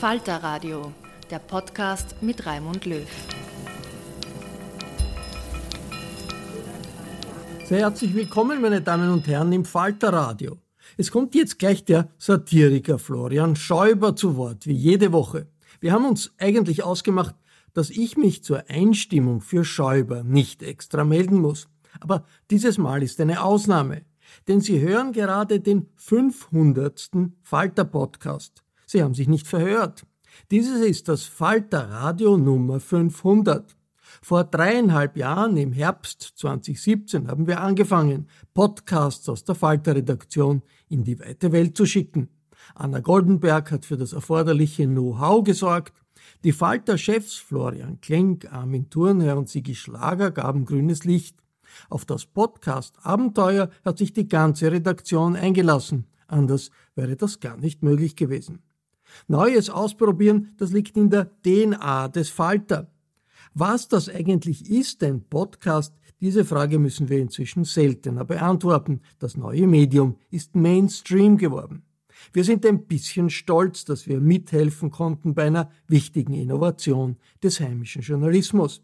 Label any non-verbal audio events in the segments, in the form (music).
Falter Radio, der Podcast mit Raimund Löw. Sehr herzlich willkommen, meine Damen und Herren, im Falter Radio. Es kommt jetzt gleich der Satiriker Florian Schäuber zu Wort, wie jede Woche. Wir haben uns eigentlich ausgemacht, dass ich mich zur Einstimmung für Schäuber nicht extra melden muss. Aber dieses Mal ist eine Ausnahme, denn Sie hören gerade den 500. Falter Podcast. Sie haben sich nicht verhört. Dieses ist das Falter Radio Nummer 500. Vor dreieinhalb Jahren, im Herbst 2017, haben wir angefangen, Podcasts aus der Falter-Redaktion in die weite Welt zu schicken. Anna Goldenberg hat für das erforderliche Know-how gesorgt. Die Falter-Chefs Florian Klenk, Armin Thurnherr und Sigi Schlager gaben grünes Licht. Auf das Podcast-Abenteuer hat sich die ganze Redaktion eingelassen. Anders wäre das gar nicht möglich gewesen. Neues ausprobieren, das liegt in der DNA des Falter. Was das eigentlich ist, ein Podcast, diese Frage müssen wir inzwischen seltener beantworten. Das neue Medium ist Mainstream geworden. Wir sind ein bisschen stolz, dass wir mithelfen konnten bei einer wichtigen Innovation des heimischen Journalismus.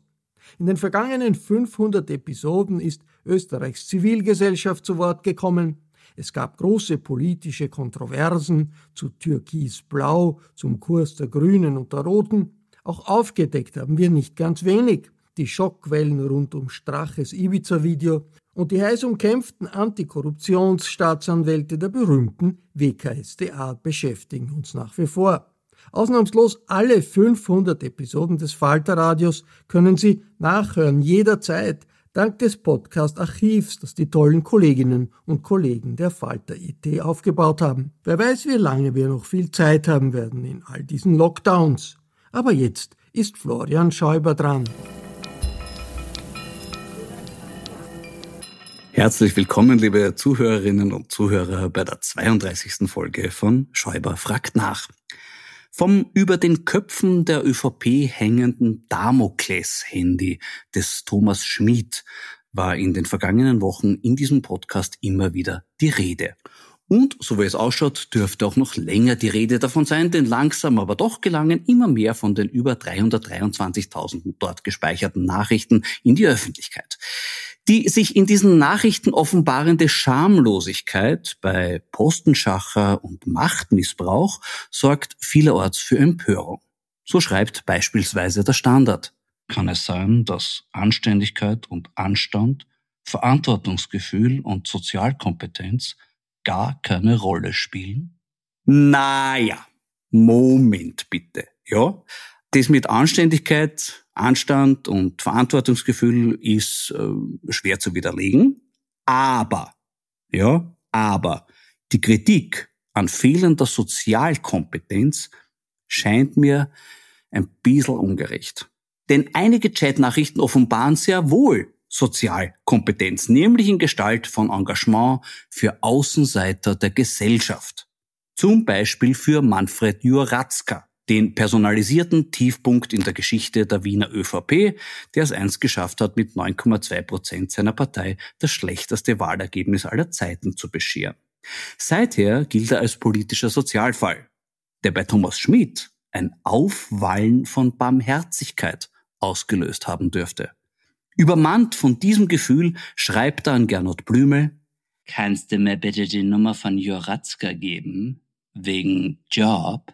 In den vergangenen 500 Episoden ist Österreichs Zivilgesellschaft zu Wort gekommen. Es gab große politische Kontroversen zu Türkis-Blau, zum Kurs der Grünen und der Roten. Auch aufgedeckt haben wir nicht ganz wenig. Die Schockquellen rund um Straches Ibiza-Video und die heiß umkämpften Antikorruptionsstaatsanwälte der berühmten WKSDA beschäftigen uns nach wie vor. Ausnahmslos alle 500 Episoden des Falterradios können Sie nachhören jederzeit dank des Podcast-Archivs, das die tollen Kolleginnen und Kollegen der Falter IT aufgebaut haben. Wer weiß, wie lange wir noch viel Zeit haben werden in all diesen Lockdowns. Aber jetzt ist Florian Schäuber dran. Herzlich willkommen, liebe Zuhörerinnen und Zuhörer, bei der 32. Folge von Schäuber fragt nach. Vom über den Köpfen der ÖVP hängenden Damokles-Handy des Thomas Schmid war in den vergangenen Wochen in diesem Podcast immer wieder die Rede. Und, so wie es ausschaut, dürfte auch noch länger die Rede davon sein, denn langsam aber doch gelangen immer mehr von den über 323.000 dort gespeicherten Nachrichten in die Öffentlichkeit. Die sich in diesen Nachrichten offenbarende Schamlosigkeit bei Postenschacher und Machtmissbrauch sorgt vielerorts für Empörung. So schreibt beispielsweise der Standard. Kann es sein, dass Anständigkeit und Anstand Verantwortungsgefühl und Sozialkompetenz gar keine Rolle spielen? Naja, Moment bitte, ja. Das mit Anständigkeit, Anstand und Verantwortungsgefühl ist äh, schwer zu widerlegen. Aber, ja, aber die Kritik an fehlender Sozialkompetenz scheint mir ein bisschen ungerecht. Denn einige Chatnachrichten offenbaren sehr wohl Sozialkompetenz, nämlich in Gestalt von Engagement für Außenseiter der Gesellschaft. Zum Beispiel für Manfred Juratzka, den personalisierten Tiefpunkt in der Geschichte der Wiener ÖVP, der es einst geschafft hat, mit 9,2 Prozent seiner Partei das schlechteste Wahlergebnis aller Zeiten zu bescheren. Seither gilt er als politischer Sozialfall, der bei Thomas Schmidt ein Aufwallen von Barmherzigkeit ausgelöst haben dürfte. Übermannt von diesem Gefühl schreibt er an Gernot Blümel, Kannst du mir bitte die Nummer von Joratzka geben? Wegen Job?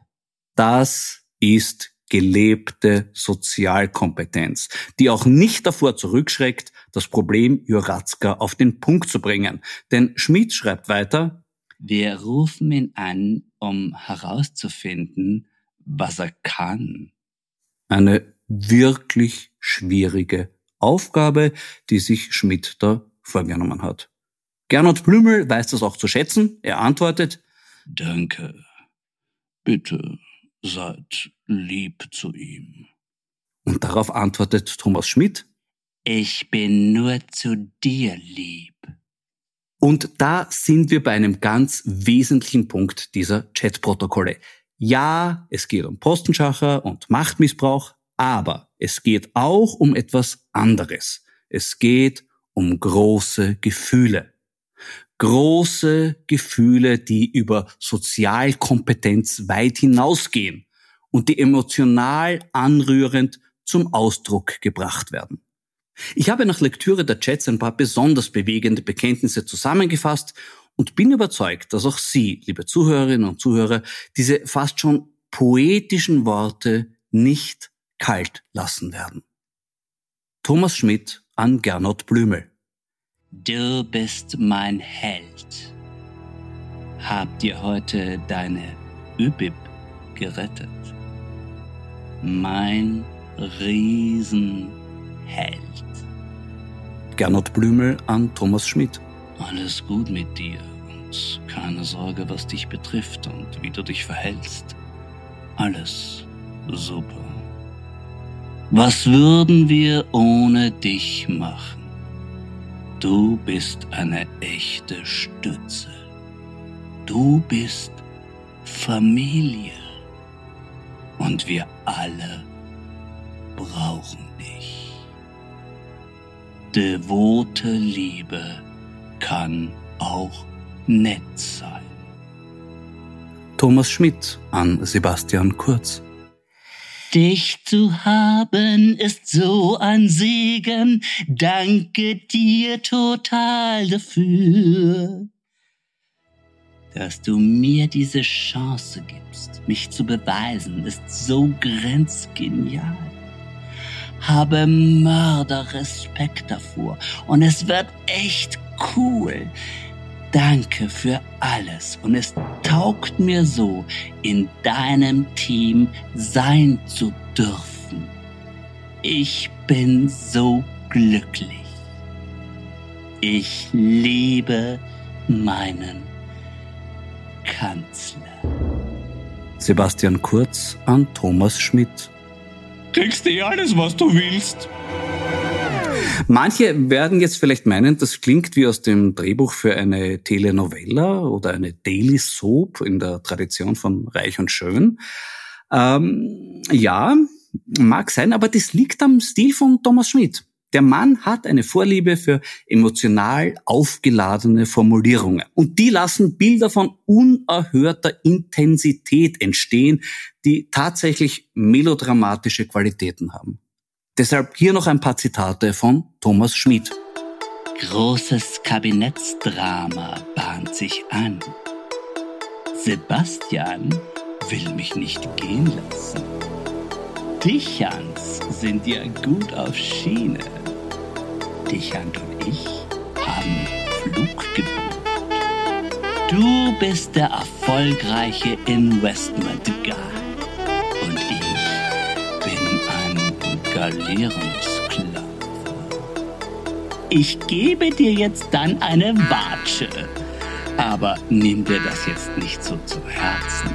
Das ist gelebte Sozialkompetenz, die auch nicht davor zurückschreckt, das Problem Joratzka auf den Punkt zu bringen. Denn Schmidt schreibt weiter, wir rufen ihn an, um herauszufinden, was er kann. Eine wirklich schwierige Aufgabe, die sich Schmidt da vorgenommen hat. Gernot Blümel weiß das auch zu schätzen. Er antwortet, Danke. Bitte seid lieb zu ihm. Und darauf antwortet Thomas Schmidt, Ich bin nur zu dir lieb. Und da sind wir bei einem ganz wesentlichen Punkt dieser Chatprotokolle. Ja, es geht um Postenschacher und Machtmissbrauch, aber es geht auch um etwas anderes. Es geht um große Gefühle. Große Gefühle, die über Sozialkompetenz weit hinausgehen und die emotional anrührend zum Ausdruck gebracht werden. Ich habe nach Lektüre der Chats ein paar besonders bewegende Bekenntnisse zusammengefasst und bin überzeugt, dass auch Sie, liebe Zuhörerinnen und Zuhörer, diese fast schon poetischen Worte nicht kalt lassen werden. Thomas Schmidt an Gernot Blümel. Du bist mein Held. Habt ihr heute deine ÖBIP gerettet? Mein Riesenheld. Gernot Blümel an Thomas Schmidt. Alles gut mit dir und keine Sorge, was dich betrifft und wie du dich verhältst. Alles super. Was würden wir ohne dich machen? Du bist eine echte Stütze. Du bist Familie. Und wir alle brauchen dich. Devote Liebe kann auch nett sein. Thomas Schmidt an Sebastian Kurz. Dich zu haben ist so ein Segen, danke dir total dafür, dass du mir diese Chance gibst, mich zu beweisen, ist so grenzgenial. Habe Mörderrespekt davor und es wird echt cool. Danke für alles und es taugt mir so, in deinem Team sein zu dürfen. Ich bin so glücklich. Ich liebe meinen Kanzler. Sebastian Kurz an Thomas Schmidt. Kriegst du eh alles, was du willst. Manche werden jetzt vielleicht meinen, das klingt wie aus dem Drehbuch für eine Telenovella oder eine Daily Soap in der Tradition von Reich und Schön. Ähm, ja, mag sein, aber das liegt am Stil von Thomas Schmidt. Der Mann hat eine Vorliebe für emotional aufgeladene Formulierungen. Und die lassen Bilder von unerhörter Intensität entstehen, die tatsächlich melodramatische Qualitäten haben. Deshalb hier noch ein paar Zitate von Thomas Schmid. Großes Kabinettsdrama bahnt sich an. Sebastian will mich nicht gehen lassen. Dich, Hans, sind ja gut auf Schiene. Dichand und ich haben Flug gebucht. Du bist der erfolgreiche Investment Guy ein Galeerungssklave. Ich gebe dir jetzt dann eine Watsche, aber nimm dir das jetzt nicht so zu Herzen.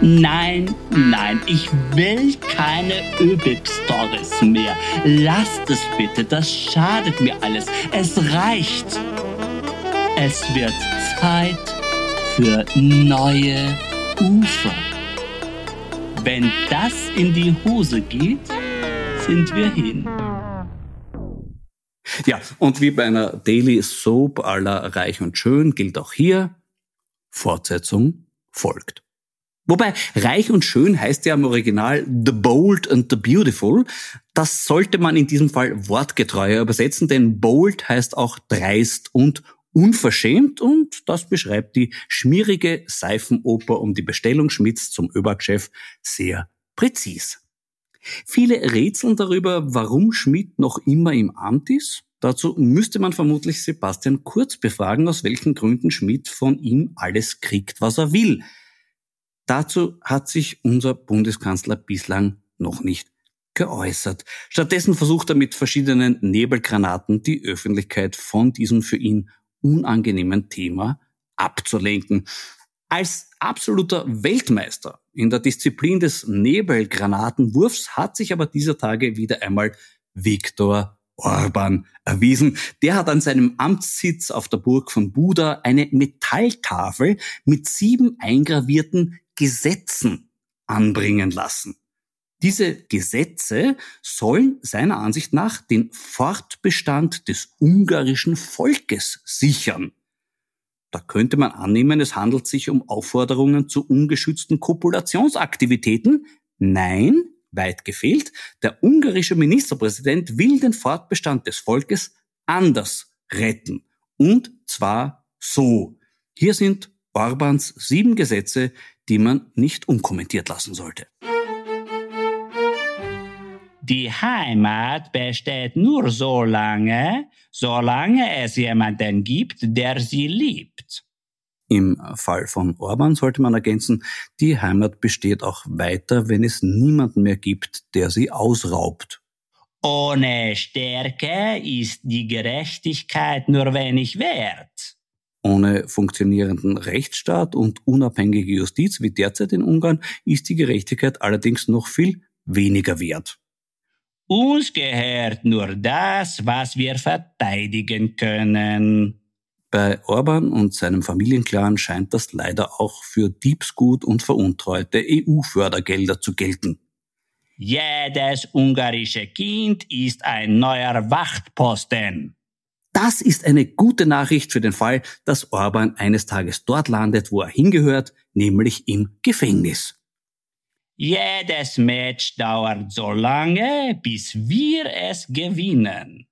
Nein, nein, ich will keine Übig-Stories mehr. Lasst es bitte, das schadet mir alles. Es reicht. Es wird Zeit für neue Ufer. Wenn das in die Hose geht, sind wir hin. Ja, und wie bei einer Daily Soap aller Reich und Schön gilt auch hier, Fortsetzung folgt. Wobei reich und schön heißt ja im Original The Bold and the Beautiful. Das sollte man in diesem Fall wortgetreuer übersetzen, denn bold heißt auch dreist und unverschämt und das beschreibt die schmierige Seifenoper um die Bestellung Schmidts zum ÖBAG-Chef sehr präzis. Viele rätseln darüber, warum Schmidt noch immer im Amt ist. Dazu müsste man vermutlich Sebastian Kurz befragen, aus welchen Gründen Schmidt von ihm alles kriegt, was er will. Dazu hat sich unser Bundeskanzler bislang noch nicht geäußert. Stattdessen versucht er mit verschiedenen Nebelgranaten die Öffentlichkeit von diesem für ihn unangenehmen Thema abzulenken. Als absoluter Weltmeister in der Disziplin des Nebelgranatenwurfs hat sich aber dieser Tage wieder einmal Viktor Orban erwiesen. Der hat an seinem Amtssitz auf der Burg von Buda eine Metalltafel mit sieben eingravierten Gesetzen anbringen lassen. Diese Gesetze sollen seiner Ansicht nach den Fortbestand des ungarischen Volkes sichern. Da könnte man annehmen, es handelt sich um Aufforderungen zu ungeschützten Kopulationsaktivitäten. Nein, weit gefehlt, der ungarische Ministerpräsident will den Fortbestand des Volkes anders retten. Und zwar so. Hier sind Orbans sieben Gesetze, die man nicht unkommentiert lassen sollte. Die Heimat besteht nur so lange, solange es jemanden gibt, der sie liebt. Im Fall von Orban sollte man ergänzen, die Heimat besteht auch weiter, wenn es niemanden mehr gibt, der sie ausraubt. Ohne Stärke ist die Gerechtigkeit nur wenig wert. Ohne funktionierenden Rechtsstaat und unabhängige Justiz wie derzeit in Ungarn ist die Gerechtigkeit allerdings noch viel weniger wert. Uns gehört nur das, was wir verteidigen können. Bei Orban und seinem Familienclan scheint das leider auch für Diebsgut und veruntreute EU-Fördergelder zu gelten. Jedes ungarische Kind ist ein neuer Wachtposten. Das ist eine gute Nachricht für den Fall, dass Orban eines Tages dort landet, wo er hingehört, nämlich im Gefängnis. Jedes Match dauert so lange, bis wir es gewinnen.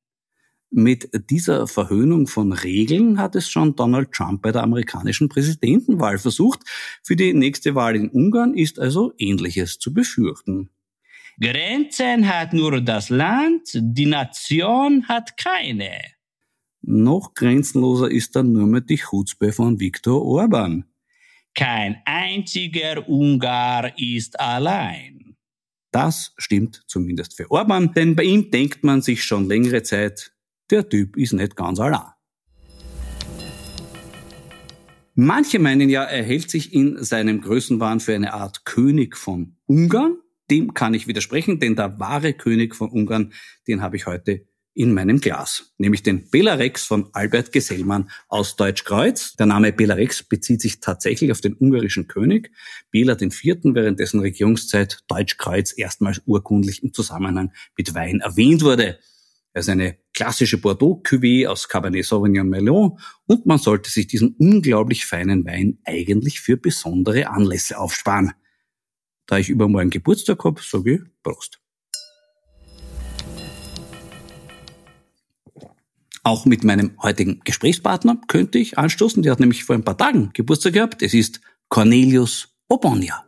Mit dieser Verhöhnung von Regeln hat es schon Donald Trump bei der amerikanischen Präsidentenwahl versucht. Für die nächste Wahl in Ungarn ist also Ähnliches zu befürchten. Grenzen hat nur das Land, die Nation hat keine. Noch grenzenloser ist dann nur mehr die Chutzpe von Viktor Orban. Kein einziger Ungar ist allein. Das stimmt zumindest für Orban, denn bei ihm denkt man sich schon längere Zeit, der Typ ist nicht ganz allein. Manche meinen ja, er hält sich in seinem Größenwahn für eine Art König von Ungarn. Dem kann ich widersprechen, denn der wahre König von Ungarn, den habe ich heute in meinem Glas, nämlich den Belarex von Albert Gesellmann aus Deutschkreuz. Der Name Belarex bezieht sich tatsächlich auf den ungarischen König Bela IV., während dessen Regierungszeit Deutschkreuz erstmals urkundlich im Zusammenhang mit Wein erwähnt wurde. Er ist eine klassische Bordeaux-Cuvée aus Cabernet Sauvignon Melon und man sollte sich diesen unglaublich feinen Wein eigentlich für besondere Anlässe aufsparen. Da ich übermorgen Geburtstag habe, sage ich Prost. Auch mit meinem heutigen Gesprächspartner könnte ich anstoßen. Der hat nämlich vor ein paar Tagen Geburtstag gehabt. Es ist Cornelius Obonia.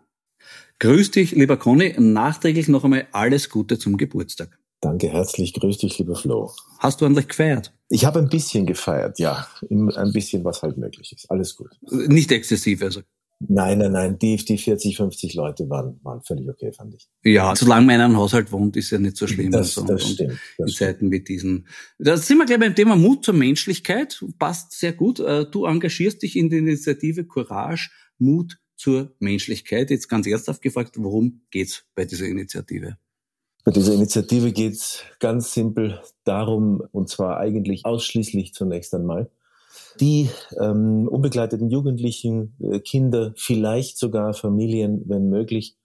Grüß dich, lieber Conny. Nachträglich noch einmal alles Gute zum Geburtstag. Danke, herzlich grüß dich, lieber Flo. Hast du eigentlich gefeiert? Ich habe ein bisschen gefeiert, ja. Ein bisschen, was halt möglich ist. Alles gut. Nicht exzessiv, also. Nein, nein, nein. Die, die 40, 50 Leute waren, waren völlig okay, fand ich. Ja, solange man in einem Haushalt wohnt, ist ja nicht so schlimm. Das, also. das stimmt. Das in Zeiten wie diesen. Da sind wir gleich beim Thema Mut zur Menschlichkeit. Passt sehr gut. Äh, du engagierst dich in der Initiative Courage, Mut zur Menschlichkeit. Jetzt ganz ernsthaft gefragt, worum geht's bei dieser Initiative? Bei dieser Initiative geht es ganz simpel darum, und zwar eigentlich ausschließlich zunächst einmal, die ähm, unbegleiteten Jugendlichen, äh, Kinder, vielleicht sogar Familien, wenn möglich,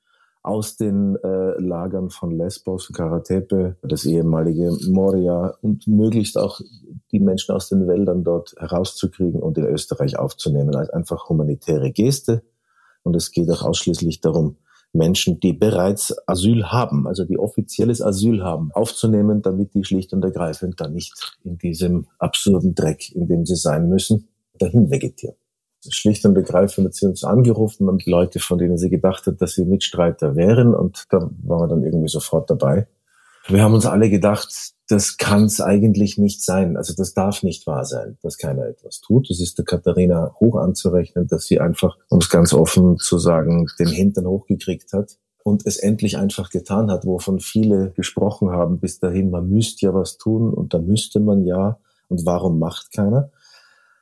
aus den äh, Lagern von Lesbos, Karatepe, das ehemalige Moria und möglichst auch die Menschen aus den Wäldern dort herauszukriegen und in Österreich aufzunehmen als einfach humanitäre Geste. Und es geht auch ausschließlich darum, Menschen, die bereits Asyl haben, also die offizielles Asyl haben, aufzunehmen, damit die schlicht und ergreifend dann nicht in diesem absurden Dreck, in dem sie sein müssen, dahin vegetieren. Schlicht und ergreifend hat sie uns angerufen und Leute, von denen sie gedacht hat, dass sie Mitstreiter wären und da waren wir dann irgendwie sofort dabei. Wir haben uns alle gedacht, das kann es eigentlich nicht sein. Also das darf nicht wahr sein, dass keiner etwas tut. Es ist der Katharina hoch anzurechnen, dass sie einfach, um es ganz offen zu sagen, den Hintern hochgekriegt hat und es endlich einfach getan hat, wovon viele gesprochen haben bis dahin, man müsste ja was tun und da müsste man ja und warum macht keiner?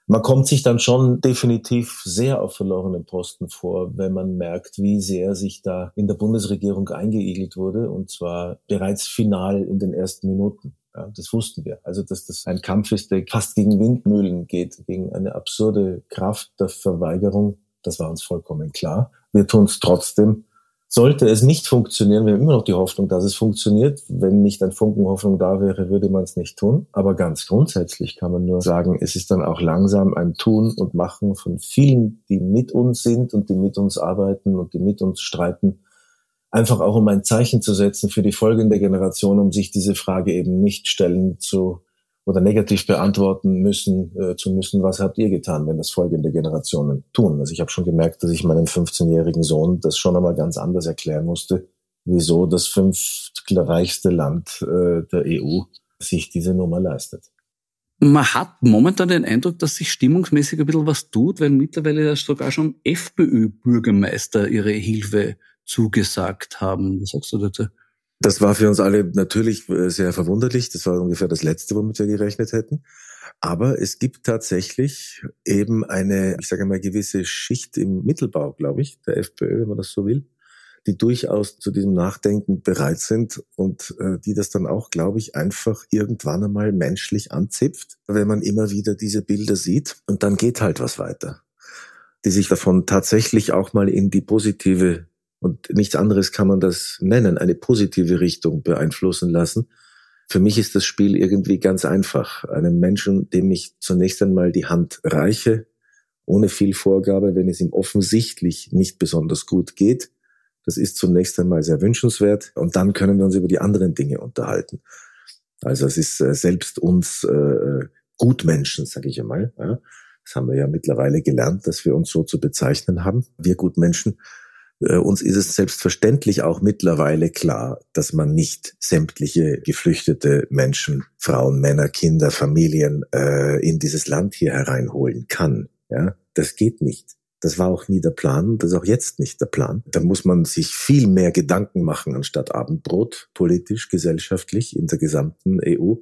Man kommt sich dann schon definitiv sehr auf verlorenen Posten vor, wenn man merkt, wie sehr sich da in der Bundesregierung eingeigelt wurde und zwar bereits final in den ersten Minuten. Ja, das wussten wir. Also, dass das ein Kampf ist, der fast gegen Windmühlen geht, gegen eine absurde Kraft der Verweigerung, das war uns vollkommen klar. Wir tun es trotzdem sollte es nicht funktionieren, wir haben immer noch die Hoffnung, dass es funktioniert. Wenn nicht ein Funken Hoffnung da wäre, würde man es nicht tun. Aber ganz grundsätzlich kann man nur sagen, es ist dann auch langsam ein Tun und Machen von vielen, die mit uns sind und die mit uns arbeiten und die mit uns streiten. Einfach auch um ein Zeichen zu setzen für die folgende Generation, um sich diese Frage eben nicht stellen zu oder negativ beantworten müssen äh, zu müssen, was habt ihr getan, wenn das folgende Generationen tun. Also ich habe schon gemerkt, dass ich meinem 15-jährigen Sohn das schon einmal ganz anders erklären musste, wieso das fünftreichste Land äh, der EU sich diese Nummer leistet. Man hat momentan den Eindruck, dass sich stimmungsmäßig ein bisschen was tut, weil mittlerweile sogar schon FPÖ-Bürgermeister ihre Hilfe zugesagt haben. Was sagst du dazu? Das war für uns alle natürlich äh, sehr verwunderlich. Das war ungefähr das Letzte, womit wir gerechnet hätten. Aber es gibt tatsächlich eben eine, ich sage mal, gewisse Schicht im Mittelbau, glaube ich, der FPÖ, wenn man das so will, die durchaus zu diesem Nachdenken bereit sind und äh, die das dann auch, glaube ich, einfach irgendwann einmal menschlich anzipft, wenn man immer wieder diese Bilder sieht. Und dann geht halt was weiter. Die sich davon tatsächlich auch mal in die positive und nichts anderes kann man das nennen, eine positive Richtung beeinflussen lassen. Für mich ist das Spiel irgendwie ganz einfach. Einem Menschen, dem ich zunächst einmal die Hand reiche, ohne viel Vorgabe, wenn es ihm offensichtlich nicht besonders gut geht. Das ist zunächst einmal sehr wünschenswert und dann können wir uns über die anderen Dinge unterhalten. Also es ist äh, selbst uns äh, Gutmenschen, sage ich einmal. Ja. Das haben wir ja mittlerweile gelernt, dass wir uns so zu bezeichnen haben. Wir Gutmenschen äh, uns ist es selbstverständlich auch mittlerweile klar, dass man nicht sämtliche geflüchtete Menschen, Frauen, Männer, Kinder, Familien äh, in dieses Land hier hereinholen kann. Ja, das geht nicht. Das war auch nie der Plan, das ist auch jetzt nicht der Plan. Da muss man sich viel mehr Gedanken machen anstatt Abendbrot, politisch, gesellschaftlich in der gesamten EU,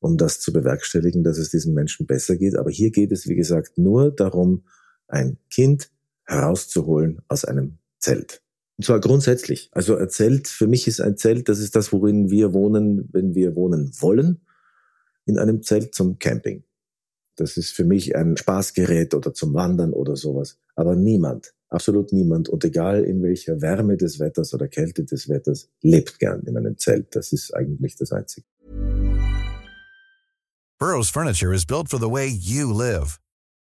um das zu bewerkstelligen, dass es diesen Menschen besser geht. Aber hier geht es, wie gesagt, nur darum, ein Kind herauszuholen aus einem Zelt. Und zwar grundsätzlich. Also ein Zelt, für mich ist ein Zelt, das ist das, worin wir wohnen, wenn wir wohnen wollen. In einem Zelt zum Camping. Das ist für mich ein Spaßgerät oder zum Wandern oder sowas. Aber niemand, absolut niemand und egal in welcher Wärme des Wetters oder Kälte des Wetters, lebt gern in einem Zelt. Das ist eigentlich das Einzige. Burroughs Furniture is built for the way you live.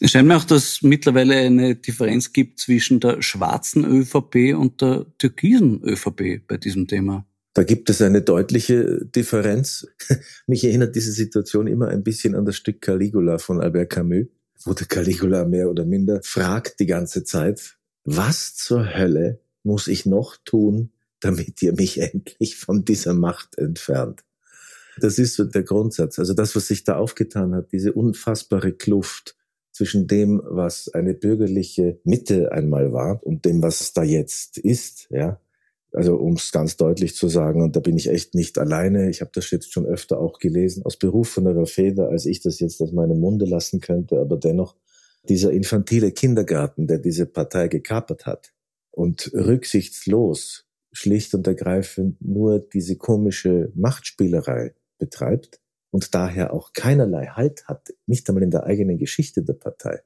Es scheint mir auch, dass es mittlerweile eine Differenz gibt zwischen der schwarzen ÖVP und der türkisen ÖVP bei diesem Thema. Da gibt es eine deutliche Differenz. (laughs) Mich erinnert diese Situation immer ein bisschen an das Stück Caligula von Albert Camus, wo der Caligula mehr oder minder fragt die ganze Zeit, was zur Hölle muss ich noch tun, damit ihr mich (laughs) endlich von dieser Macht entfernt? Das ist so der Grundsatz. Also das, was sich da aufgetan hat, diese unfassbare Kluft zwischen dem, was eine bürgerliche Mitte einmal war und dem, was da jetzt ist, ja. Also um es ganz deutlich zu sagen, und da bin ich echt nicht alleine, ich habe das jetzt schon öfter auch gelesen, aus berufenerer Feder, als ich das jetzt aus meinem Munde lassen könnte, aber dennoch dieser infantile Kindergarten, der diese Partei gekapert hat und rücksichtslos, schlicht und ergreifend nur diese komische Machtspielerei betreibt und daher auch keinerlei Halt hat, nicht einmal in der eigenen Geschichte der Partei.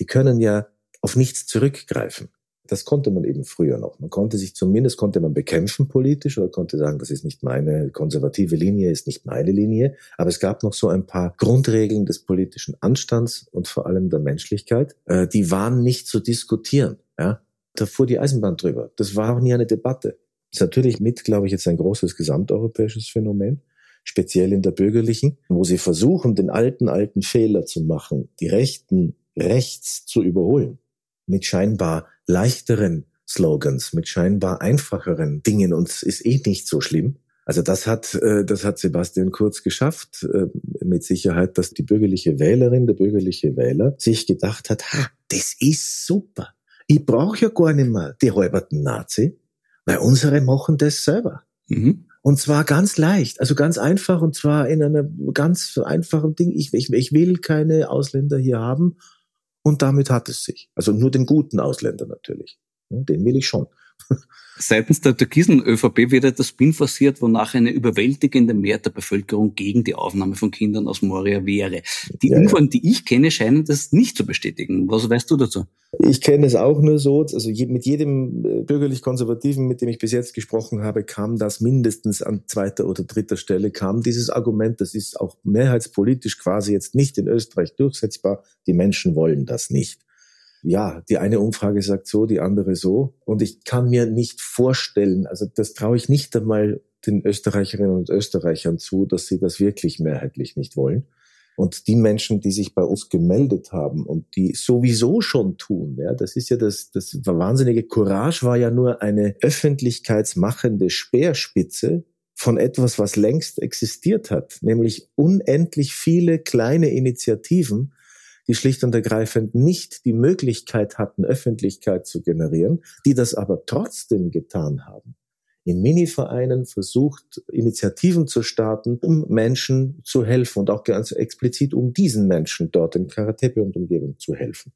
Die können ja auf nichts zurückgreifen. Das konnte man eben früher noch. Man konnte sich zumindest, konnte man bekämpfen politisch oder konnte sagen, das ist nicht meine konservative Linie, ist nicht meine Linie. Aber es gab noch so ein paar Grundregeln des politischen Anstands und vor allem der Menschlichkeit. Äh, die waren nicht zu diskutieren. Ja? Da fuhr die Eisenbahn drüber. Das war auch nie eine Debatte. Das ist natürlich mit, glaube ich, jetzt ein großes gesamteuropäisches Phänomen speziell in der bürgerlichen, wo sie versuchen, den alten, alten Fehler zu machen, die Rechten rechts zu überholen, mit scheinbar leichteren Slogans, mit scheinbar einfacheren Dingen und es ist eh nicht so schlimm. Also das hat, äh, das hat Sebastian Kurz geschafft, äh, mit Sicherheit, dass die bürgerliche Wählerin, der bürgerliche Wähler sich gedacht hat, ha, das ist super. Ich brauche ja gar nicht mehr die halberten Nazi, weil unsere machen das selber. Mhm. Und zwar ganz leicht, also ganz einfach und zwar in einem ganz einfachen Ding. Ich, ich, ich will keine Ausländer hier haben und damit hat es sich. Also nur den guten Ausländer natürlich. Den will ich schon. Seitens der türkisen ÖVP wird etwas Spin forciert, wonach eine überwältigende Mehrheit der Bevölkerung gegen die Aufnahme von Kindern aus Moria wäre. Die ja, Umfragen, die ich kenne, scheinen das nicht zu bestätigen. Was weißt du dazu? Ich kenne es auch nur so. Also mit jedem äh, bürgerlich-konservativen, mit dem ich bis jetzt gesprochen habe, kam das mindestens an zweiter oder dritter Stelle, kam dieses Argument, das ist auch mehrheitspolitisch quasi jetzt nicht in Österreich durchsetzbar. Die Menschen wollen das nicht ja, die eine Umfrage sagt so, die andere so. Und ich kann mir nicht vorstellen, also das traue ich nicht einmal den Österreicherinnen und Österreichern zu, dass sie das wirklich mehrheitlich nicht wollen. Und die Menschen, die sich bei uns gemeldet haben und die sowieso schon tun, ja, das ist ja das, das wahnsinnige Courage war ja nur eine öffentlichkeitsmachende Speerspitze von etwas, was längst existiert hat, nämlich unendlich viele kleine Initiativen, die schlicht und ergreifend nicht die Möglichkeit hatten, Öffentlichkeit zu generieren, die das aber trotzdem getan haben. In Mini-Vereinen versucht, Initiativen zu starten, um Menschen zu helfen und auch ganz explizit um diesen Menschen dort in Karatepe und Umgebung zu helfen.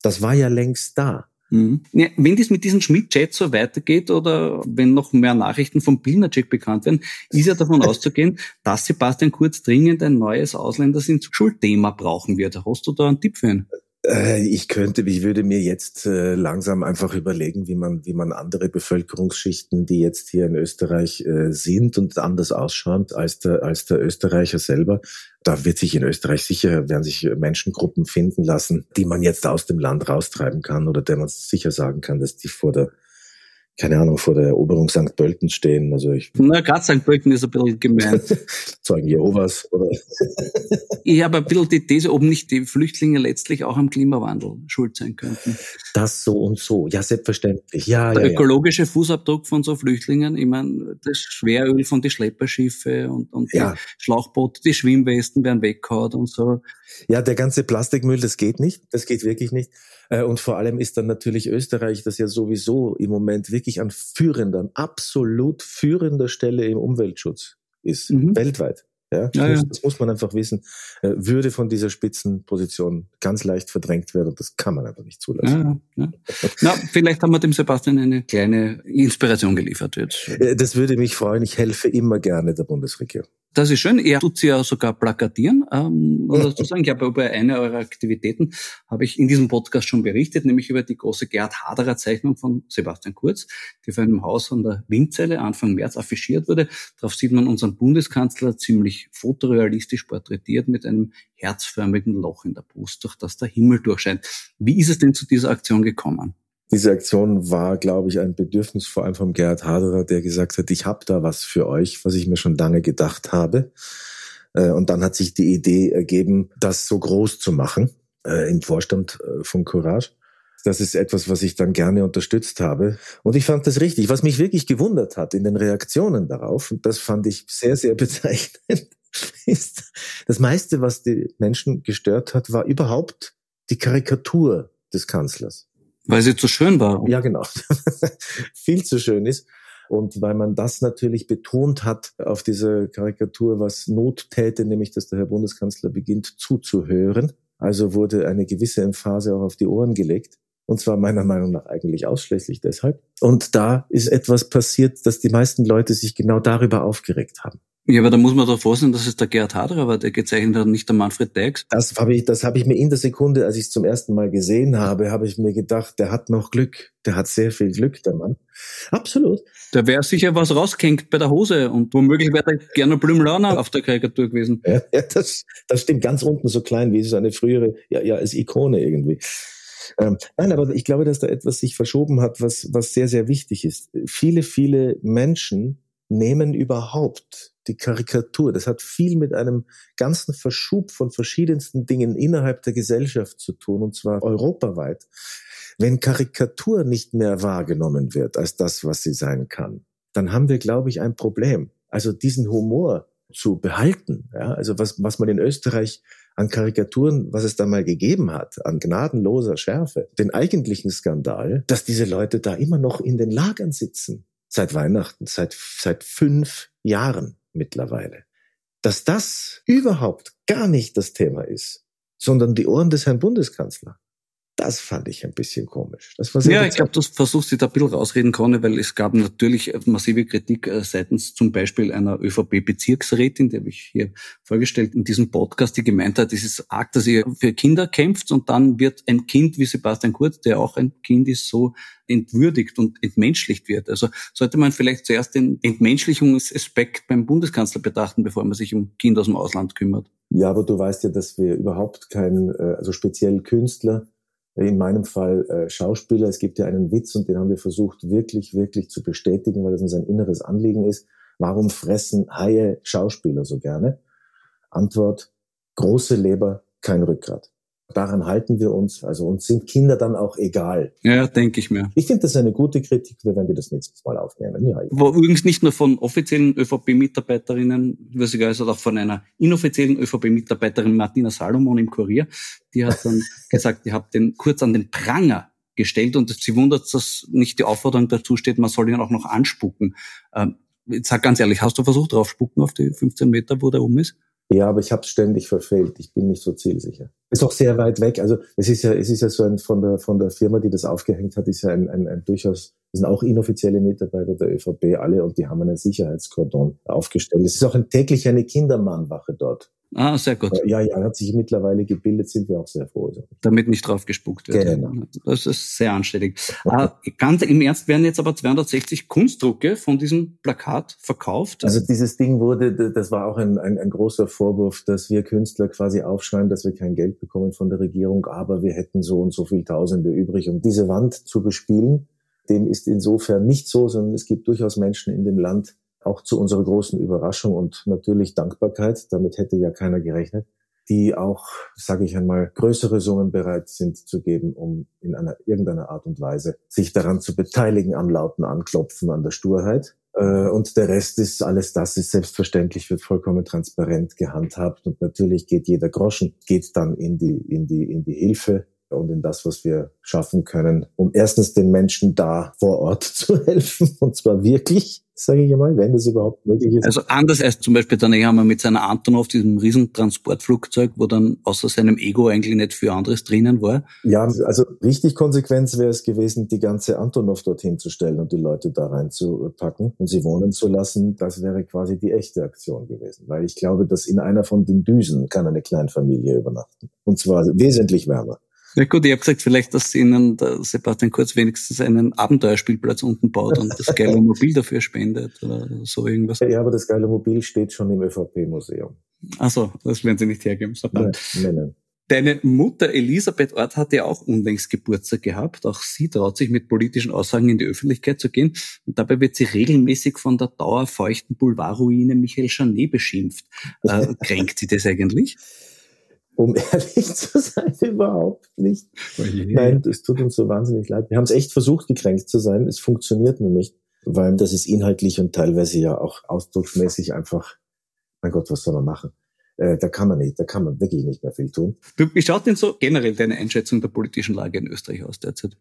Das war ja längst da. Mhm. Ja, wenn das mit diesem Schmidt-Chat so weitergeht oder wenn noch mehr Nachrichten vom Pilnacek bekannt werden, ist ja davon (laughs) auszugehen, dass Sebastian Kurz dringend ein neues Ausländersinnschuld-Thema brauchen wird. Hast du da einen Tipp für ihn? Äh, ich könnte, ich würde mir jetzt äh, langsam einfach überlegen, wie man, wie man andere Bevölkerungsschichten, die jetzt hier in Österreich äh, sind und anders ausschauen als der, als der Österreicher selber, da wird sich in Österreich sicher, werden sich Menschengruppen finden lassen, die man jetzt aus dem Land raustreiben kann oder der man sicher sagen kann, dass die vor der keine Ahnung, vor der Eroberung St. Pölten stehen. Also ich. Na, gerade St. Pölten ist ein bisschen gemein. (laughs) Zeugen Jehovas, oder? (laughs) ich habe ein bisschen die These, ob nicht die Flüchtlinge letztlich auch am Klimawandel schuld sein könnten. Das so und so. Ja, selbstverständlich. Ja, der ja, ökologische ja. Fußabdruck von so Flüchtlingen, ich meine, das Schweröl von die Schlepperschiffe und, und ja. die Schlauchboote, die Schwimmwesten werden weggehauen und so. Ja, der ganze Plastikmüll, das geht nicht. Das geht wirklich nicht. Äh, und vor allem ist dann natürlich Österreich, das ja sowieso im Moment wirklich an führender, absolut führender Stelle im Umweltschutz ist, mhm. weltweit. Ja, ja, ja, Das muss man einfach wissen. Äh, würde von dieser Spitzenposition ganz leicht verdrängt werden. Das kann man einfach nicht zulassen. Ja, ja. Na, vielleicht haben wir dem Sebastian eine kleine Inspiration geliefert jetzt. Äh, das würde mich freuen. Ich helfe immer gerne der Bundesregierung. Das ist schön. Er tut sie ja sogar plakatieren. Ähm, sozusagen, ich habe über eine eurer Aktivitäten habe ich in diesem Podcast schon berichtet, nämlich über die große Gerhard Haderer Zeichnung von Sebastian Kurz, die vor einem Haus an der Windzelle Anfang März affichiert wurde. Darauf sieht man unseren Bundeskanzler ziemlich fotorealistisch porträtiert mit einem herzförmigen Loch in der Brust, durch das der Himmel durchscheint. Wie ist es denn zu dieser Aktion gekommen? Diese Aktion war, glaube ich, ein Bedürfnis vor allem vom Gerhard Haderer, der gesagt hat, ich habe da was für euch, was ich mir schon lange gedacht habe. Äh, und dann hat sich die Idee ergeben, das so groß zu machen äh, im Vorstand äh, von Courage. Das ist etwas, was ich dann gerne unterstützt habe. Und ich fand das richtig. Was mich wirklich gewundert hat in den Reaktionen darauf, und das fand ich sehr, sehr (laughs) bezeichnend, ist, das meiste, was die Menschen gestört hat, war überhaupt die Karikatur des Kanzlers. Weil sie zu schön war. Ja, genau. (laughs) Viel zu schön ist. Und weil man das natürlich betont hat auf diese Karikatur, was Not täte, nämlich dass der Herr Bundeskanzler beginnt zuzuhören. Also wurde eine gewisse Emphase auch auf die Ohren gelegt. Und zwar meiner Meinung nach eigentlich ausschließlich deshalb. Und da ist etwas passiert, dass die meisten Leute sich genau darüber aufgeregt haben. Ja, aber da muss man doch vorsehen, dass es der Gerhard Haderer war, der gezeichnet hat, nicht der Manfred Deix. Das habe ich, das habe ich mir in der Sekunde, als ich es zum ersten Mal gesehen habe, habe ich mir gedacht, der hat noch Glück. Der hat sehr viel Glück, der Mann. Absolut. Da wäre sicher was rausgehängt bei der Hose und womöglich wäre da gerne Blümlauner auf der Karikatur gewesen. Ja, ja, das, das stimmt ganz unten so klein wie so eine frühere, ja, ja, als Ikone irgendwie. Ähm, nein, aber ich glaube, dass da etwas sich verschoben hat, was, was sehr, sehr wichtig ist. Viele, viele Menschen nehmen überhaupt die Karikatur. Das hat viel mit einem ganzen Verschub von verschiedensten Dingen innerhalb der Gesellschaft zu tun, und zwar europaweit. Wenn Karikatur nicht mehr wahrgenommen wird als das, was sie sein kann, dann haben wir, glaube ich, ein Problem. Also diesen Humor zu behalten, ja, also was, was man in Österreich an Karikaturen, was es da mal gegeben hat, an gnadenloser Schärfe, den eigentlichen Skandal, dass diese Leute da immer noch in den Lagern sitzen seit Weihnachten, seit, seit fünf Jahren mittlerweile. Dass das überhaupt gar nicht das Thema ist, sondern die Ohren des Herrn Bundeskanzler. Das fand ich ein bisschen komisch. Das war sehr ja, ich glaube, du versuchst dich da ein bisschen rausreden, Conny, weil es gab natürlich massive Kritik äh, seitens zum Beispiel einer ÖVP-Bezirksrätin, die habe ich hier vorgestellt in diesem Podcast, die gemeint hat, es ist arg, dass ihr für Kinder kämpft und dann wird ein Kind wie Sebastian Kurz, der auch ein Kind ist, so entwürdigt und entmenschlicht wird. Also sollte man vielleicht zuerst den Entmenschlichungsaspekt beim Bundeskanzler betrachten, bevor man sich um Kinder aus dem Ausland kümmert. Ja, aber du weißt ja, dass wir überhaupt keinen, äh, also speziell Künstler, in meinem Fall äh, Schauspieler. Es gibt ja einen Witz und den haben wir versucht wirklich, wirklich zu bestätigen, weil das uns ein inneres Anliegen ist. Warum fressen Haie Schauspieler so gerne? Antwort, große Leber, kein Rückgrat. Daran halten wir uns. Also uns sind Kinder dann auch egal. Ja, denke ich mir. Ich finde das eine gute Kritik. Wir werden die das nächstes Mal aufnehmen. Ja, ja. Wo übrigens nicht nur von offiziellen ÖVP-Mitarbeiterinnen, sogar auch von einer inoffiziellen ÖVP-Mitarbeiterin Martina Salomon im Kurier. Die hat dann (laughs) gesagt, ihr habt den kurz an den Pranger gestellt und sie wundert, dass nicht die Aufforderung dazu steht, man soll ihn auch noch anspucken. Ähm, jetzt sag ganz ehrlich, hast du versucht, drauf spucken auf die 15 Meter, wo der um ist? Ja, aber ich habe ständig verfehlt. Ich bin nicht so zielsicher. Ist auch sehr weit weg. Also es ist ja, es ist ja so ein von der von der Firma, die das aufgehängt hat, ist ja ein, ein, ein durchaus das sind auch inoffizielle Mitarbeiter der ÖVP alle und die haben einen Sicherheitskordon aufgestellt. Es ist auch ein, täglich eine Kindermannwache dort. Ah, sehr gut. Ja, ja, hat sich mittlerweile gebildet, sind wir auch sehr froh. Damit nicht drauf gespuckt wird. Genau. Das ist sehr anständig. Okay. Ah, ganz im Ernst werden jetzt aber 260 Kunstdrucke von diesem Plakat verkauft. Also dieses Ding wurde, das war auch ein, ein, ein großer Vorwurf, dass wir Künstler quasi aufschreiben, dass wir kein Geld bekommen von der Regierung, aber wir hätten so und so viel Tausende übrig, um diese Wand zu bespielen. Dem ist insofern nicht so, sondern es gibt durchaus Menschen in dem Land, auch zu unserer großen Überraschung und natürlich Dankbarkeit, damit hätte ja keiner gerechnet, die auch, sage ich einmal, größere Summen bereit sind zu geben, um in einer irgendeiner Art und Weise sich daran zu beteiligen am lauten Anklopfen an der Sturheit. Äh, und der Rest ist alles das ist selbstverständlich, wird vollkommen transparent gehandhabt und natürlich geht jeder Groschen, geht dann in die, in die, in die Hilfe und in das, was wir schaffen können, um erstens den Menschen da vor Ort (laughs) zu helfen, und zwar wirklich, sage ich einmal, wenn das überhaupt möglich ist. Also anders als zum Beispiel der Nehammer mit seiner Antonov, diesem Riesentransportflugzeug, wo dann außer seinem Ego eigentlich nicht viel anderes drinnen war. Ja, also richtig konsequent wäre es gewesen, die ganze Antonov dorthin zu stellen und die Leute da reinzupacken und sie wohnen zu lassen. Das wäre quasi die echte Aktion gewesen, weil ich glaube, dass in einer von den Düsen kann eine Kleinfamilie übernachten. Und zwar wesentlich wärmer. Ja gut, ich habe gesagt, vielleicht, dass Ihnen der Sebastian Kurz wenigstens einen Abenteuerspielplatz unten baut und das geile (laughs) Mobil dafür spendet oder so irgendwas. Ja, aber das geile Mobil steht schon im ÖVP-Museum. Ach so, das werden Sie nicht hergeben. Nein, nein, nein. Deine Mutter Elisabeth Ort hat ja auch unlängst Geburtstag gehabt. Auch sie traut sich mit politischen Aussagen in die Öffentlichkeit zu gehen. Und dabei wird sie regelmäßig von der dauerfeuchten Boulevardruine Michael Janet beschimpft. Äh, (laughs) kränkt sie das eigentlich? Um (laughs) ehrlich zu sein, überhaupt nicht. Oh je. Nein, es tut uns so wahnsinnig leid. Wir haben es echt versucht, gekränkt zu sein. Es funktioniert nur nicht, weil das ist inhaltlich und teilweise ja auch ausdrucksmäßig einfach, mein Gott, was soll man machen? Äh, da kann man nicht, da kann man wirklich nicht mehr viel tun. Du, wie schaut denn so generell deine Einschätzung der politischen Lage in Österreich aus derzeit?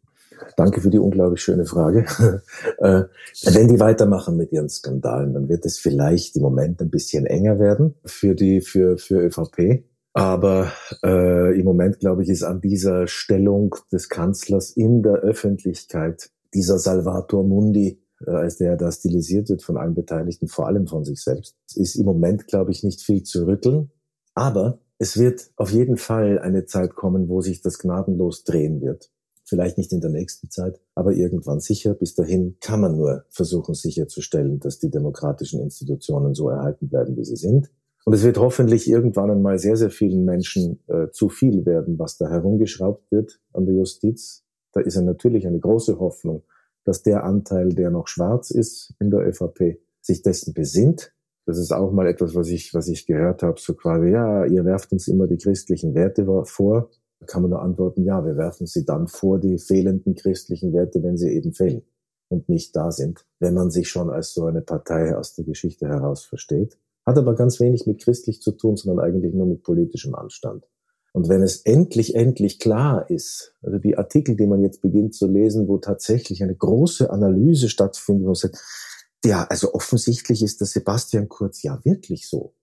Danke für die unglaublich schöne Frage. (laughs) äh, wenn die weitermachen mit ihren Skandalen, dann wird es vielleicht im Moment ein bisschen enger werden für die, für, für ÖVP. Aber äh, im Moment, glaube ich, ist an dieser Stellung des Kanzlers in der Öffentlichkeit dieser Salvator Mundi, äh, als der da stilisiert wird von allen Beteiligten, vor allem von sich selbst, ist im Moment, glaube ich, nicht viel zu rütteln. Aber es wird auf jeden Fall eine Zeit kommen, wo sich das gnadenlos drehen wird. Vielleicht nicht in der nächsten Zeit, aber irgendwann sicher. Bis dahin kann man nur versuchen sicherzustellen, dass die demokratischen Institutionen so erhalten bleiben, wie sie sind. Und es wird hoffentlich irgendwann einmal sehr, sehr vielen Menschen äh, zu viel werden, was da herumgeschraubt wird an der Justiz. Da ist ja natürlich eine große Hoffnung, dass der Anteil, der noch schwarz ist in der ÖVP, sich dessen besinnt. Das ist auch mal etwas, was ich, was ich gehört habe, so quasi, ja, ihr werft uns immer die christlichen Werte vor. Da kann man nur antworten, ja, wir werfen sie dann vor die fehlenden christlichen Werte, wenn sie eben fehlen und nicht da sind, wenn man sich schon als so eine Partei aus der Geschichte heraus versteht. Hat aber ganz wenig mit christlich zu tun, sondern eigentlich nur mit politischem Anstand. Und wenn es endlich, endlich klar ist, also die Artikel, die man jetzt beginnt zu lesen, wo tatsächlich eine große Analyse stattfindet, wo man sagt, ja, also offensichtlich ist der Sebastian Kurz ja wirklich so.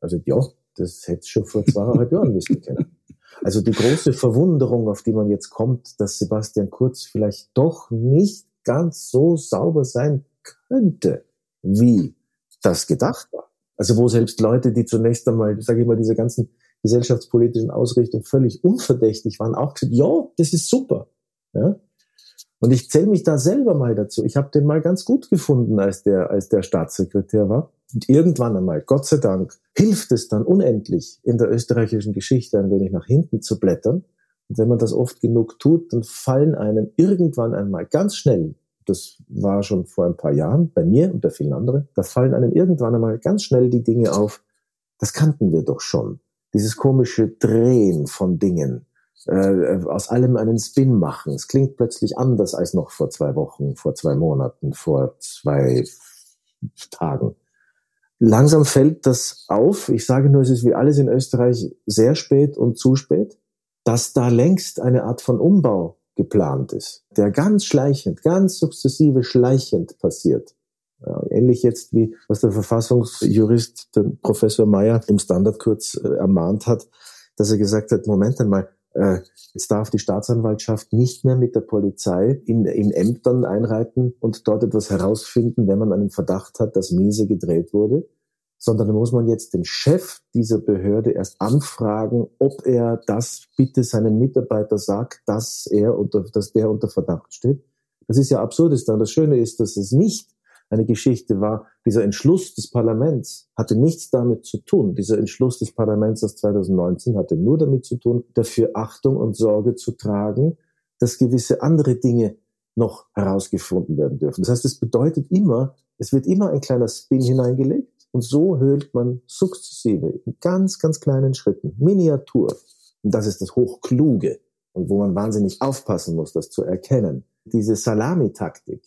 Also ja, das hätte schon vor zweieinhalb Jahren wissen können. Also die große Verwunderung, auf die man jetzt kommt, dass Sebastian Kurz vielleicht doch nicht ganz so sauber sein könnte, wie das gedacht war. Also wo selbst Leute, die zunächst einmal, sage ich mal, diese ganzen gesellschaftspolitischen Ausrichtungen völlig unverdächtig waren, auch gesagt, ja, das ist super. Ja? Und ich zähle mich da selber mal dazu. Ich habe den mal ganz gut gefunden, als der, als der Staatssekretär war. Und irgendwann einmal, Gott sei Dank, hilft es dann unendlich, in der österreichischen Geschichte ein wenig nach hinten zu blättern. Und wenn man das oft genug tut, dann fallen einem irgendwann einmal ganz schnell das war schon vor ein paar Jahren bei mir und bei vielen anderen, da fallen einem irgendwann einmal ganz schnell die Dinge auf, das kannten wir doch schon. Dieses komische Drehen von Dingen, äh, aus allem einen Spin machen. Es klingt plötzlich anders als noch vor zwei Wochen, vor zwei Monaten, vor zwei Tagen. Langsam fällt das auf. Ich sage nur, es ist wie alles in Österreich sehr spät und zu spät, dass da längst eine Art von Umbau geplant ist, der ganz schleichend, ganz sukzessive schleichend passiert. Ähnlich jetzt wie was der Verfassungsjurist, Professor Meyer im Standard kurz äh, ermahnt hat, dass er gesagt hat, Moment einmal, äh, jetzt darf die Staatsanwaltschaft nicht mehr mit der Polizei in, in Ämtern einreiten und dort etwas herausfinden, wenn man einen Verdacht hat, dass miese gedreht wurde, sondern da muss man jetzt den Chef dieser Behörde erst anfragen, ob er das bitte seinem Mitarbeiter sagt, dass er unter, dass der unter Verdacht steht. Das ist ja absurdistan. Das Schöne ist, dass es nicht eine Geschichte war. Dieser Entschluss des Parlaments hatte nichts damit zu tun. Dieser Entschluss des Parlaments aus 2019 hatte nur damit zu tun, dafür Achtung und Sorge zu tragen, dass gewisse andere Dinge noch herausgefunden werden dürfen. Das heißt, es bedeutet immer, es wird immer ein kleiner Spin hineingelegt und so höhlt man sukzessive in ganz, ganz kleinen Schritten, Miniatur. Und das ist das Hochkluge und wo man wahnsinnig aufpassen muss, das zu erkennen. Diese Salamitaktik,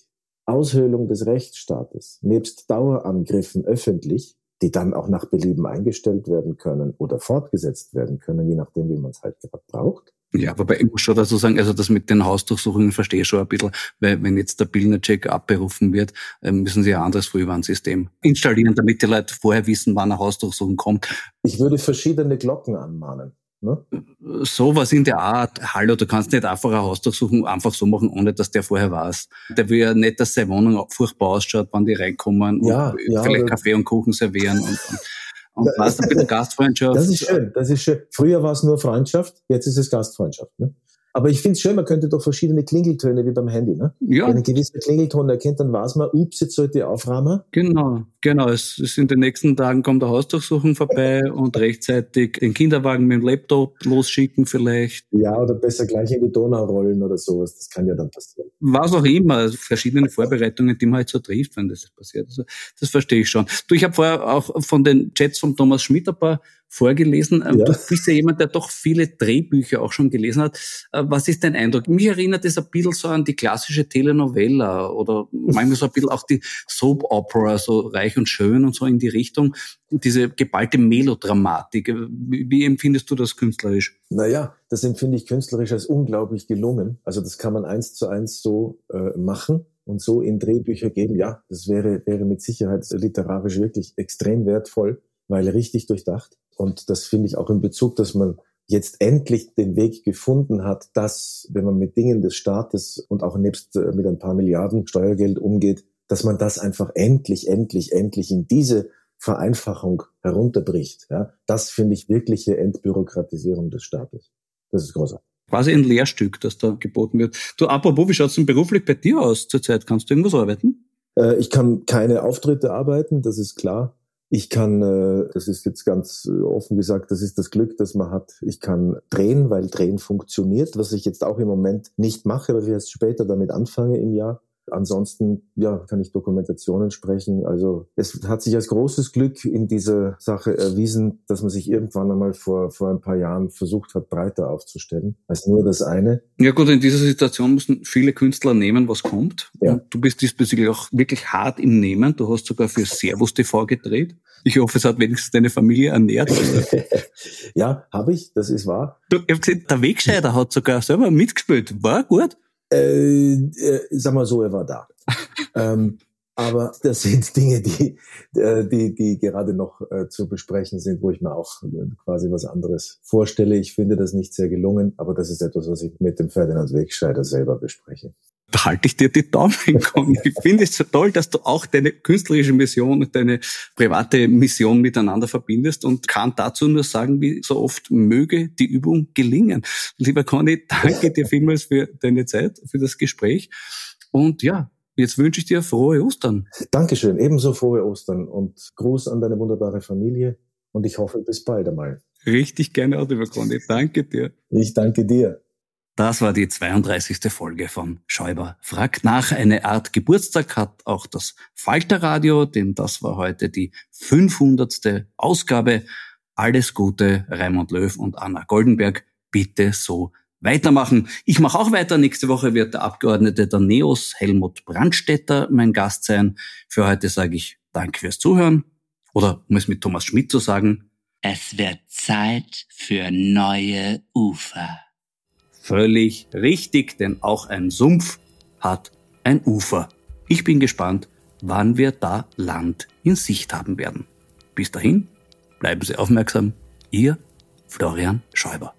Aushöhlung des Rechtsstaates, nebst Dauerangriffen öffentlich, die dann auch nach Belieben eingestellt werden können oder fortgesetzt werden können, je nachdem, wie man es halt gerade braucht. Ja, wobei ich muss schon dazu sagen, also das mit den Hausdurchsuchungen verstehe ich schon ein bisschen, weil wenn jetzt der Bildner-Check abberufen wird, äh, müssen sie ein anderes Frühwarnsystem installieren, damit die Leute vorher wissen, wann eine Hausdurchsuchung kommt. Ich würde verschiedene Glocken anmahnen. Ne? Sowas in der Art, hallo, du kannst nicht einfach eine Hausdurchsuchung einfach so machen, ohne dass der vorher weiß. Der will ja nicht, dass seine Wohnung furchtbar ausschaut, wann die reinkommen ja, und ja, vielleicht Kaffee und Kuchen servieren und, und und was ein bisschen Gastfreundschaft. Das ist schön, das ist schön. Früher war es nur Freundschaft, jetzt ist es Gastfreundschaft. Ne? Aber ich finde es schön, man könnte doch verschiedene Klingeltöne wie beim Handy. Ne? Ja. Wenn ein gewisser Klingelton erkennt, dann weiß man, ups, jetzt sollte ich aufrahmen. Genau, genau. Es ist in den nächsten Tagen kommt der Hausdurchsuchung vorbei und rechtzeitig den Kinderwagen mit dem Laptop losschicken vielleicht. Ja, oder besser gleich in die Donau rollen oder sowas. Das kann ja dann passieren. Was auch immer, also verschiedene Vorbereitungen, die man halt so trifft, wenn das passiert. Also das verstehe ich schon. Du, ich habe vorher auch von den Chats von Thomas Schmidt ein paar vorgelesen. Ähm, Ja. Du bist ja jemand, der doch viele Drehbücher auch schon gelesen hat. Äh, Was ist dein Eindruck? Mich erinnert das ein bisschen so an die klassische Telenovela oder manchmal so ein bisschen auch die Soap Opera, so reich und schön und so in die Richtung. Diese geballte Melodramatik. Wie, wie empfindest du das künstlerisch? Naja, das empfinde ich künstlerisch als unglaublich gelungen. Also das kann man eins zu eins so äh, machen und so in Drehbücher geben. Ja, das wäre, wäre mit Sicherheit literarisch wirklich extrem wertvoll, weil richtig durchdacht. Und das finde ich auch in Bezug, dass man jetzt endlich den Weg gefunden hat, dass, wenn man mit Dingen des Staates und auch nebst äh, mit ein paar Milliarden Steuergeld umgeht, dass man das einfach endlich, endlich, endlich in diese Vereinfachung herunterbricht. Ja, das finde ich wirkliche Entbürokratisierung des Staates. Das ist großartig. Quasi ein Lehrstück, das da geboten wird. Du, apropos, wie schaut's denn beruflich bei dir aus zurzeit? Kannst du irgendwas arbeiten? Äh, ich kann keine Auftritte arbeiten, das ist klar. Ich kann, äh, das ist jetzt ganz äh, offen gesagt, das ist das Glück, das man hat. Ich kann drehen, weil Drehen funktioniert, was ich jetzt auch im Moment nicht mache, weil ich erst später damit anfange im Jahr. Ansonsten, ja, kann ich Dokumentationen sprechen. Also es hat sich als großes Glück in dieser Sache erwiesen, dass man sich irgendwann einmal vor, vor ein paar Jahren versucht hat, breiter aufzustellen, als nur das eine. Ja gut, in dieser Situation müssen viele Künstler nehmen, was kommt. Ja. Und du bist diesbezüglich auch wirklich hart im Nehmen. Du hast sogar für Servus TV gedreht. Ich hoffe, es hat wenigstens deine Familie ernährt. (laughs) ja, habe ich, das ist wahr. Du, ich hab gesehen, der Wegscheider hat sogar selber mitgespielt. War gut. Äh, äh, sag mal so, er war da. (laughs) ähm, aber das sind Dinge, die, äh, die, die gerade noch äh, zu besprechen sind, wo ich mir auch äh, quasi was anderes vorstelle. Ich finde das nicht sehr gelungen, aber das ist etwas, was ich mit dem Ferdinand Wegscheider selber bespreche. Da halte ich dir die Daumen, (laughs) Conny. Ich finde es so toll, dass du auch deine künstlerische Mission und deine private Mission miteinander verbindest und kann dazu nur sagen, wie so oft möge die Übung gelingen. Lieber Conny, danke dir vielmals für deine Zeit, für das Gespräch. Und ja, jetzt wünsche ich dir frohe Ostern. Dankeschön, ebenso frohe Ostern und Gruß an deine wunderbare Familie und ich hoffe, bis bald einmal. Richtig gerne auch, lieber Conny. Danke dir. Ich danke dir. Das war die 32. Folge von Schäuber fragt nach. Eine Art Geburtstag hat auch das Falterradio, denn das war heute die 500. Ausgabe. Alles Gute, Raimund Löw und Anna Goldenberg. Bitte so weitermachen. Ich mache auch weiter. Nächste Woche wird der Abgeordnete der NEOS, Helmut Brandstetter, mein Gast sein. Für heute sage ich Danke fürs Zuhören. Oder um es mit Thomas Schmidt zu sagen, Es wird Zeit für neue Ufer. Völlig richtig, denn auch ein Sumpf hat ein Ufer. Ich bin gespannt, wann wir da Land in Sicht haben werden. Bis dahin, bleiben Sie aufmerksam. Ihr Florian Schäuber.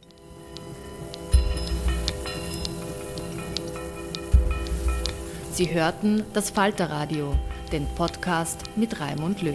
Sie hörten das Falterradio, den Podcast mit Raimund Löw.